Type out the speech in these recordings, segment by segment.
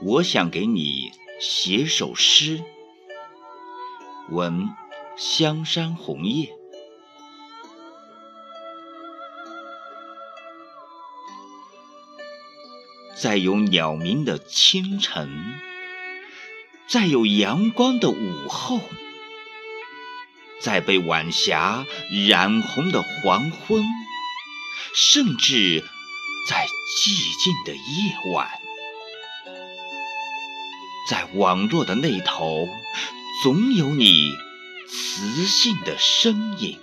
我想给你写首诗。闻香山红叶，在有鸟鸣的清晨，在有阳光的午后，在被晚霞染红的黄昏，甚至在寂静的夜晚。在网络的那头，总有你磁性的身影。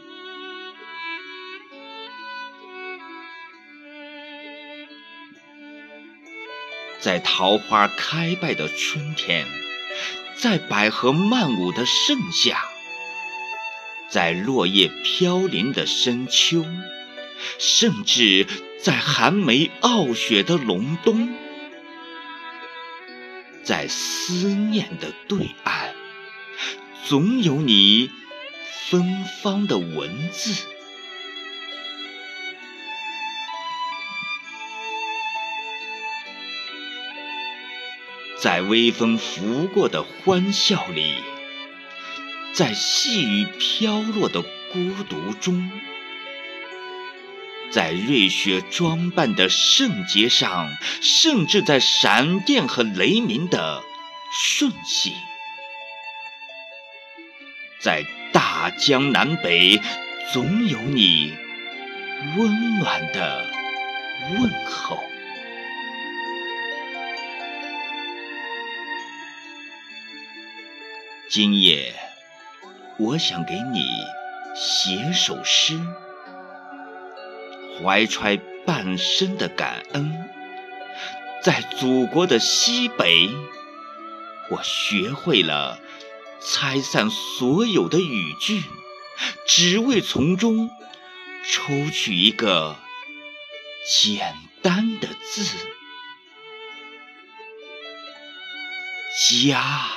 在桃花开败的春天，在百合漫舞的盛夏，在落叶飘零的深秋，甚至在寒梅傲雪的隆冬。在思念的对岸，总有你芬芳的文字；在微风拂过的欢笑里，在细雨飘落的孤独中。在瑞雪装扮的圣洁上，甚至在闪电和雷鸣的瞬息，在大江南北，总有你温暖的问候。今夜，我想给你写首诗。怀揣半生的感恩，在祖国的西北，我学会了拆散所有的语句，只为从中抽取一个简单的字——家。